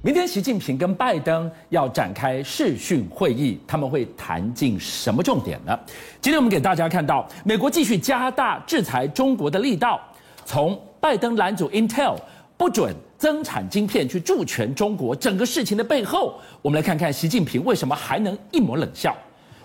明天，习近平跟拜登要展开视讯会议，他们会谈进什么重点呢？今天我们给大家看到，美国继续加大制裁中国的力道。从拜登拦阻 Intel 不准增产晶片去助权中国，整个事情的背后，我们来看看习近平为什么还能一抹冷笑。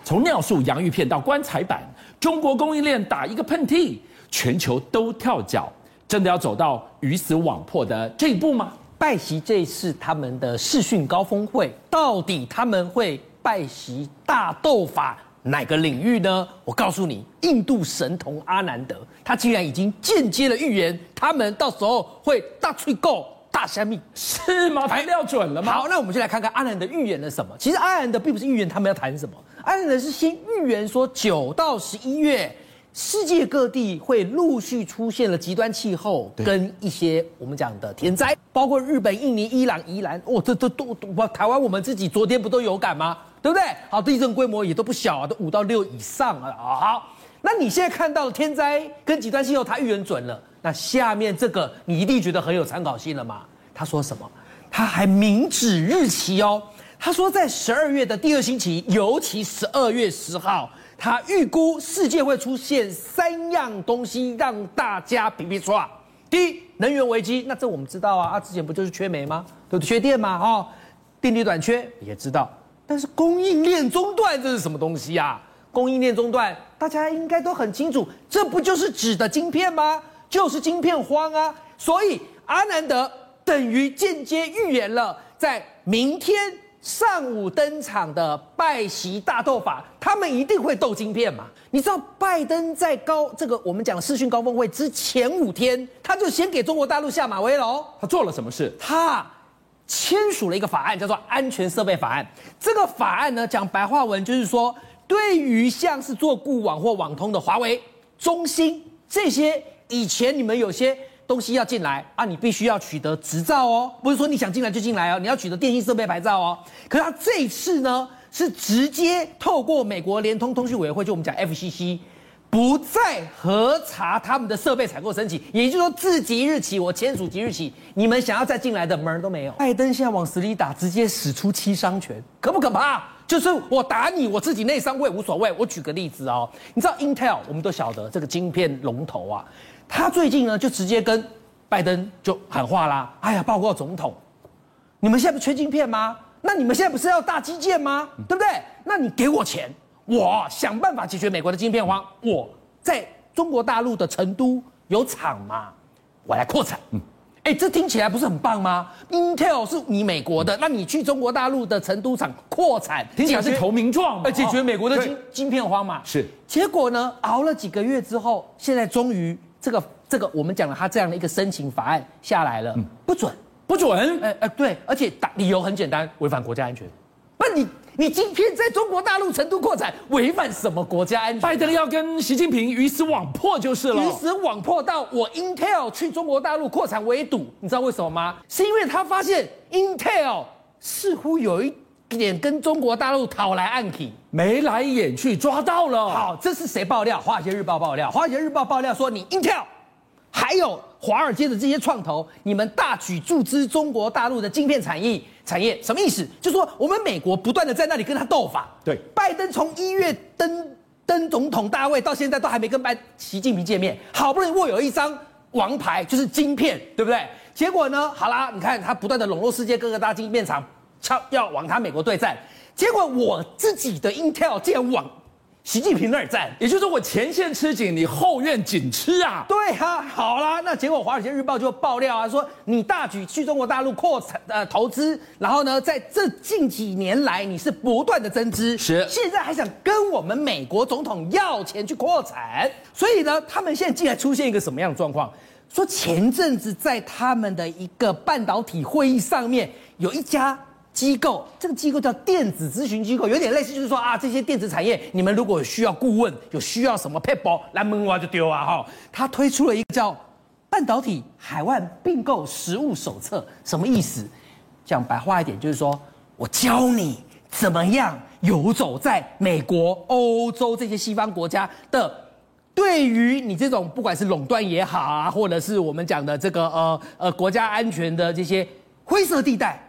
从尿素洋芋片到棺材板，中国供应链打一个喷嚏，全球都跳脚，真的要走到鱼死网破的这一步吗？拜习这一次他们的视讯高峰会，到底他们会拜习大斗法哪个领域呢？我告诉你，印度神童阿南德，他竟然已经间接的预言，他们到时候会大吹够大虾米，是吗？材料准了吗？好，那我们就来看看阿南德预言了什么。其实阿南德并不是预言他们要谈什么，阿南德是先预言说九到十一月。世界各地会陆续出现了极端气候跟一些我们讲的天灾，包括日本、印尼、伊朗、宜兰，哦，这这都都台湾我们自己昨天不都有感吗？对不对？好，地震规模也都不小啊，都五到六以上啊。好，那你现在看到的天灾跟极端气候，它预言准了。那下面这个你一定觉得很有参考性了嘛？他说什么？他还明指日期哦。他说在十二月的第二星期，尤其十二月十号。他预估世界会出现三样东西，让大家皮皮剉。第一，能源危机，那这我们知道啊，啊，之前不就是缺煤吗？对不对？缺电吗？哦，电力短缺也知道。但是供应链中断，这是什么东西啊？供应链中断，大家应该都很清楚，这不就是指的晶片吗？就是晶片荒啊。所以阿南德等于间接预言了，在明天。上午登场的拜习大斗法，他们一定会斗晶片嘛？你知道拜登在高这个我们讲视讯高峰会之前五天，他就先给中国大陆下马威了哦。他做了什么事？他签署了一个法案，叫做《安全设备法案》。这个法案呢，讲白话文就是说，对于像是做固网或网通的华为、中兴这些，以前你们有些。东西要进来啊，你必须要取得执照哦，不是说你想进来就进来哦，你要取得电信设备牌照哦。可是他这一次呢，是直接透过美国联通通讯委员会，就我们讲 FCC，不再核查他们的设备采购申请，也就是说自即日起，我签署即日起，你们想要再进来的门儿都没有。拜登现在往死里打，直接使出七伤拳，可不可怕？就是我打你，我自己内伤我也无所谓。我举个例子哦，你知道 Intel，我们都晓得这个晶片龙头啊。他最近呢，就直接跟拜登就喊话啦。哎呀，报告总统，你们现在不缺晶片吗？那你们现在不是要大基建吗？对不对？那你给我钱，我想办法解决美国的晶片荒。我在中国大陆的成都有厂嘛，我来扩产。哎，这听起来不是很棒吗？Intel 是你美国的，那你去中国大陆的成都厂扩产，听起来是投名状，而解决美国的晶晶片荒嘛？是。结果呢，熬了几个月之后，现在终于。这个这个，我们讲了，他这样的一个申请法案下来了，不准，不准，哎哎，对，而且打理由很简单，违反国家安全。不，你你今天在中国大陆成都扩产，违反什么国家安全？拜登要跟习近平鱼死网破就是了，鱼死网破到我 Intel 去中国大陆扩产围堵，你知道为什么吗？是因为他发现 Intel 似乎有一点跟中国大陆讨来暗去，眉来眼去抓到了。好，这是谁爆料？华尔街日报爆料。华尔街日报爆料说，你 Intel 还有华尔街的这些创投，你们大举注资中国大陆的晶片产业产业，什么意思？就是说我们美国不断的在那里跟他斗法。对，拜登从一月登登总统大位到现在都还没跟拜习近平见面，好不容易握有一张王牌，就是晶片，对不对？结果呢，好啦，你看他不断的笼络世界各个大晶片厂。要往他美国对战，结果我自己的 Intel 竟然往习近平那儿站，也就是说我前线吃紧，你后院紧吃啊？对啊，好啦，那结果《华尔街日报》就爆料啊，说你大举去中国大陆扩产呃投资，然后呢，在这近几年来你是不断的增资，是现在还想跟我们美国总统要钱去扩产，所以呢，他们现在竟然出现一个什么样的状况？说前阵子在他们的一个半导体会议上面，有一家。机构，这个机构叫电子咨询机构，有点类似，就是说啊，这些电子产业，你们如果需要顾问，有需要什么撇步，来问我就丢啊哈。他推出了一个叫半导体海外并购实务手册，什么意思？讲白话一点，就是说我教你怎么样游走在美国、欧洲这些西方国家的，对于你这种不管是垄断也好啊，或者是我们讲的这个呃呃国家安全的这些灰色地带。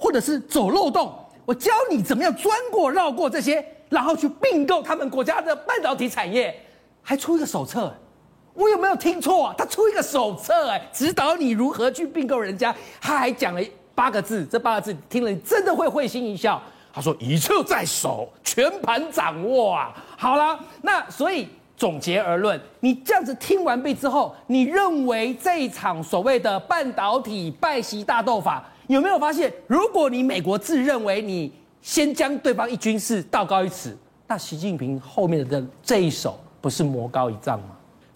或者是走漏洞，我教你怎么样钻过绕过这些，然后去并购他们国家的半导体产业，还出一个手册。我有没有听错啊？他出一个手册，哎，指导你如何去并购人家。他还讲了八个字，这八个字听了你真的会会心一笑。他说：“一册在手，全盘掌握啊。”好了，那所以总结而论，你这样子听完毕之后，你认为这一场所谓的半导体拜习大斗法，有没有发现？如果你美国自认为你先将对方一军事道高一尺，那习近平后面的这一手不是魔高一丈吗？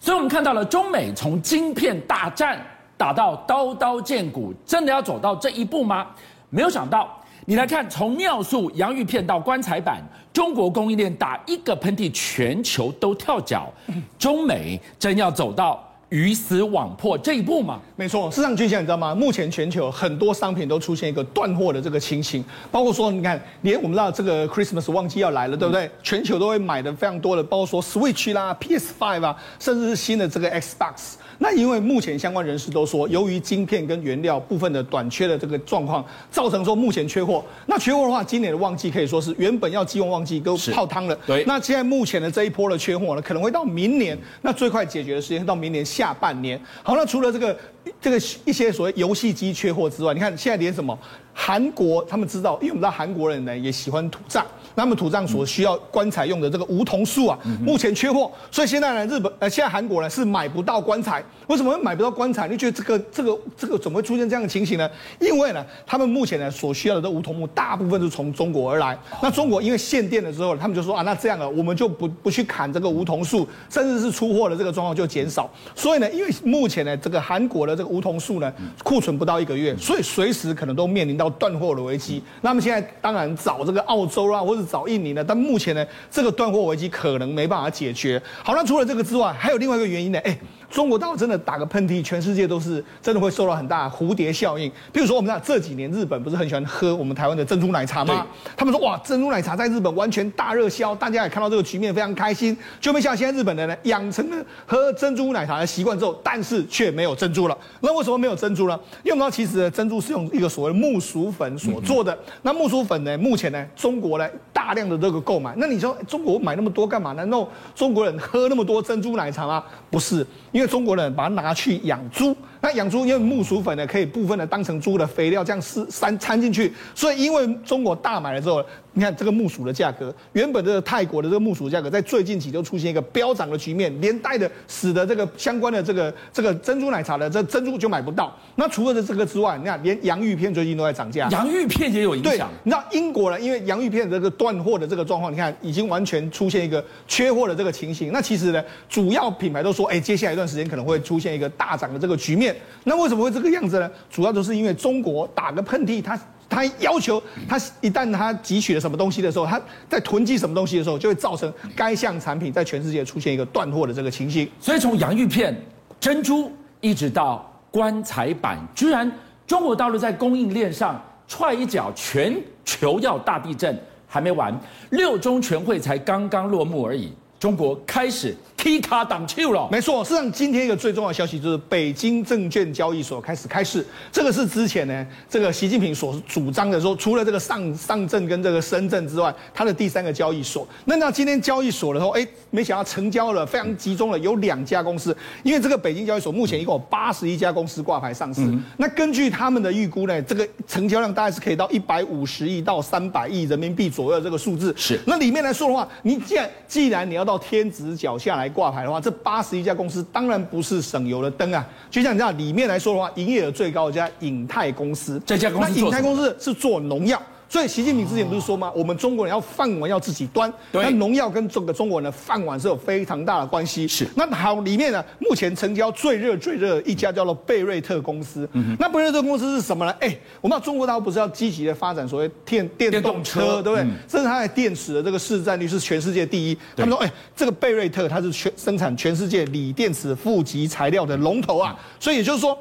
所以，我们看到了中美从晶片大战打到刀刀见骨，真的要走到这一步吗？没有想到，你来看，从尿素、洋芋片到棺材板，中国供应链打一个喷嚏，全球都跳脚。中美真要走到鱼死网破这一步嘛？没错，市场均线你知道吗？目前全球很多商品都出现一个断货的这个情形，包括说，你看，连我们知道这个 Christmas 旺季要来了，对不对？全球都会买的非常多的，包括说 Switch 啦、PS5 啊，甚至是新的这个 Xbox。那因为目前相关人士都说，由于晶片跟原料部分的短缺的这个状况，造成说目前缺货。那缺货的话，今年的旺季可以说是原本要寄用旺季都泡汤了。对。那现在目前的这一波的缺货呢，可能会到明年。那最快解决的时间到明年下半年。好，那除了这个这个一些所谓游戏机缺货之外，你看现在连什么韩国他们知道，因为我们知道韩国人呢也喜欢土葬。那么土葬所需要棺材用的这个梧桐树啊，目前缺货，所以现在呢，日本呃，现在韩国呢是买不到棺材。为什么会买不到棺材？你觉得这个这个这个怎么会出现这样的情形呢？因为呢，他们目前呢所需要的这梧桐木大部分是从中国而来。那中国因为限电了之后，他们就说啊，那这样啊，我们就不不去砍这个梧桐树，甚至是出货的这个状况就减少。所以呢，因为目前呢，这个韩国的这个梧桐树呢库存不到一个月，所以随时可能都面临到断货的危机。那么现在当然找这个澳洲啊，或者找印尼呢，但目前呢，这个断货危机可能没办法解决。好，那除了这个之外，还有另外一个原因呢？哎，中国大陆真的打个喷嚏，全世界都是真的会受到很大蝴蝶效应。比如说，我们知道这几年日本不是很喜欢喝我们台湾的珍珠奶茶吗？他们说哇，珍珠奶茶在日本完全大热销，大家也看到这个局面非常开心。就没想到现在日本人呢，养成了喝珍珠奶茶的习惯之后，但是却没有珍珠了。那为什么没有珍珠呢？因为我们知道其实珍珠是用一个所谓木薯粉所做的。那木薯粉呢，目前呢，中国呢大量的。这个购买，那你说中国买那么多干嘛？难道中国人喝那么多珍珠奶茶吗？不是，因为中国人把它拿去养猪。那养猪，因为木薯粉呢，可以部分的当成猪的肥料，这样是掺掺进去。所以因为中国大买了之后，你看这个木薯的价格，原本这个泰国的这个木薯价格，在最近期就出现一个飙涨的局面，连带的使得这个相关的这个这个珍珠奶茶的这珍珠就买不到。那除了这个之外，你看连洋芋片最近都在涨价，洋芋片也有影响。对，你知道英国呢，因为洋芋片的这个断货的这个状况，你看已经完全出现一个缺货的这个情形。那其实呢，主要品牌都说，哎，接下来一段时间可能会出现一个大涨的这个局面。那为什么会这个样子呢？主要都是因为中国打个喷嚏，它它要求它一旦它汲取了什么东西的时候，它在囤积什么东西的时候，就会造成该项产品在全世界出现一个断货的这个情形。所以从洋芋片、珍珠一直到棺材板，居然中国大陆在供应链上踹一脚，全球要大地震还没完，六中全会才刚刚落幕而已，中国开始。踢卡挡球了，没错。事实上，今天一个最重要的消息就是北京证券交易所开始开市。这个是之前呢，这个习近平所主张的说，除了这个上上证跟这个深圳之外，它的第三个交易所。那那今天交易所的时候，哎，没想到成交了，非常集中了，有两家公司。因为这个北京交易所目前一共有八十一家公司挂牌上市。嗯、那根据他们的预估呢，这个成交量大概是可以到一百五十亿到三百亿人民币左右的这个数字。是。那里面来说的话，你既然既然你要到天子脚下来。挂牌的话，这八十一家公司当然不是省油的灯啊。就像你知道，里面来说的话，营业额最高的家影泰公司，这家公司，那影泰公司是做农药。所以习近平之前不是说吗？我们中国人要饭碗要自己端，那农药跟整个中国人的饭碗是有非常大的关系。是。那好，里面呢，目前成交最热最热一家叫做贝瑞特公司。嗯。那贝瑞特公司是什么呢？哎，我们中国大陆不是要积极的发展所谓电电动车，对不对？甚至它的电池的这个市占率是全世界第一。他们说，哎，这个贝瑞特它是全生产全世界锂电池负极材料的龙头啊。所以也就是说。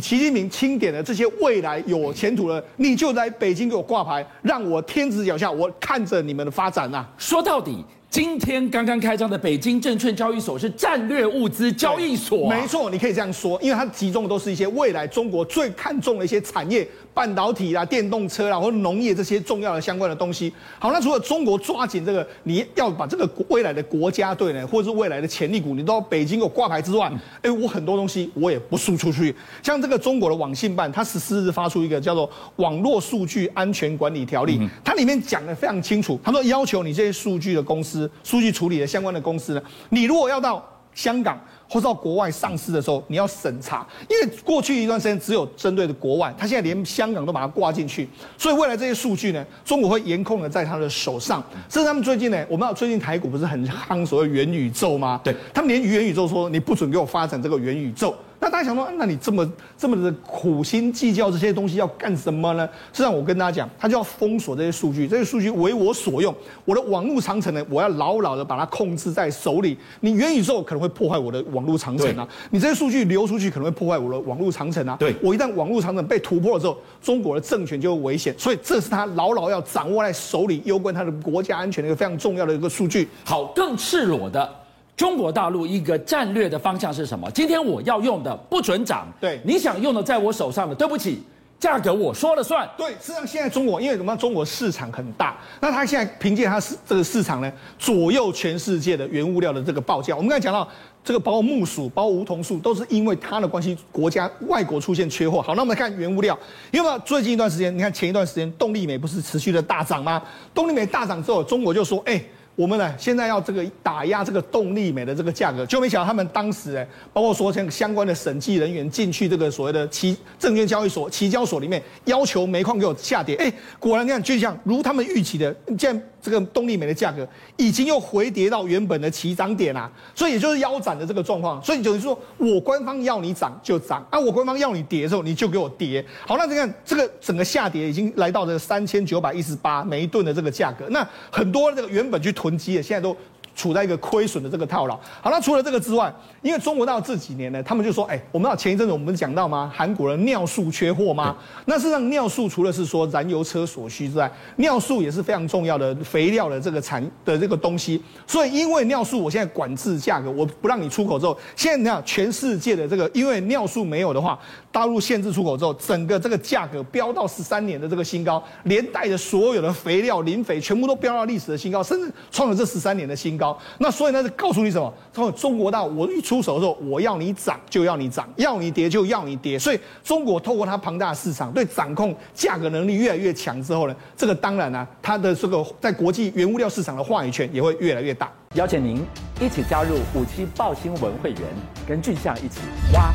习近平钦点的这些未来有前途的，你就在北京给我挂牌，让我天子脚下，我看着你们的发展呐、说到底，今天刚刚开张的北京证券交易所是战略物资交易所，没错，你可以这样说，因为它集中的都是一些未来中国最看重的一些产业，半导体啦、电动车啦，或者农业这些重要的相关的东西。好，那除了中国抓紧这个，你要把这个未来的国家队呢，或者是未来的潜力股，你都要北京给我挂牌之外，哎，我很多东西我也不输出去。像这个中国的网信办，它十四日发出一个叫做《网络数据安全管理条例》，它里面讲的非常清楚，他说要求你这些数据的公司。数据处理的相关的公司呢，你如果要到香港或者到国外上市的时候，你要审查，因为过去一段时间只有针对的国外，他现在连香港都把它挂进去，所以未来这些数据呢，中国会严控的在他的手上。甚至他们最近呢，我们知道最近台股不是很夯所谓元宇宙吗？对，他们连元宇宙说你不准给我发展这个元宇宙。那大家想说，那你这么这么的苦心计较这些东西要干什么呢？实际上，我跟大家讲，他就要封锁这些数据，这些数据为我所用，我的网络长城呢，我要牢牢的把它控制在手里。你元宇宙可能会破坏我的网络长城啊，你这些数据流出去可能会破坏我的网络长城啊。对，我一旦网络长城被突破了之后，中国的政权就会危险，所以这是他牢牢要掌握在手里，攸关他的国家安全的一个非常重要的一个数据。好，更赤裸的。中国大陆一个战略的方向是什么？今天我要用的不准涨，对，你想用的在我手上的，对不起，价格我说了算。对，实际上现在中国因为什么？中国市场很大，那它现在凭借它是这个市场呢，左右全世界的原物料的这个报价。我们刚才讲到这个，包括木薯、包括梧桐树，都是因为它的关系，国家外国出现缺货。好，那我们来看原物料，因为最近一段时间，你看前一段时间动力煤不是持续的大涨吗？动力煤大涨之后，中国就说，哎。我们呢，现在要这个打压这个动力煤的这个价格，就没想到他们当时哎，包括说像相关的审计人员进去这个所谓的期证券交易所、期交所里面，要求煤矿给我下跌，哎，果然你看就像如他们预期的，这样。这个动力煤的价格已经又回跌到原本的起涨点啦，所以也就是腰斩的这个状况。所以就是说我官方要你涨就涨，啊，我官方要你跌的时候你就给我跌。好，那你看这个整个下跌已经来到这三千九百一十八每一吨的这个价格，那很多这个原本去囤积的现在都。处在一个亏损的这个套牢。好，那除了这个之外，因为中国到这几年呢，他们就说，哎，我们到前一阵子我们讲到吗？韩国的尿素缺货吗？那事实上，尿素除了是说燃油车所需之外，尿素也是非常重要的肥料的这个产的这个东西。所以，因为尿素我现在管制价格，我不让你出口之后，现在你看全世界的这个，因为尿素没有的话，大陆限制出口之后，整个这个价格飙到十三年的这个新高，连带着所有的肥料、磷肥全部都飙到历史的新高，甚至创了这十三年的新高。那所以呢，是告诉你什么？从中国到我一出手的时候，我要你涨就要你涨，要你跌就要你跌。所以中国透过它庞大的市场，对掌控价格能力越来越强之后呢，这个当然呢、啊，它的这个在国际原物料市场的话语权也会越来越大。邀请您一起加入五七报新闻会员，跟俊相一起挖。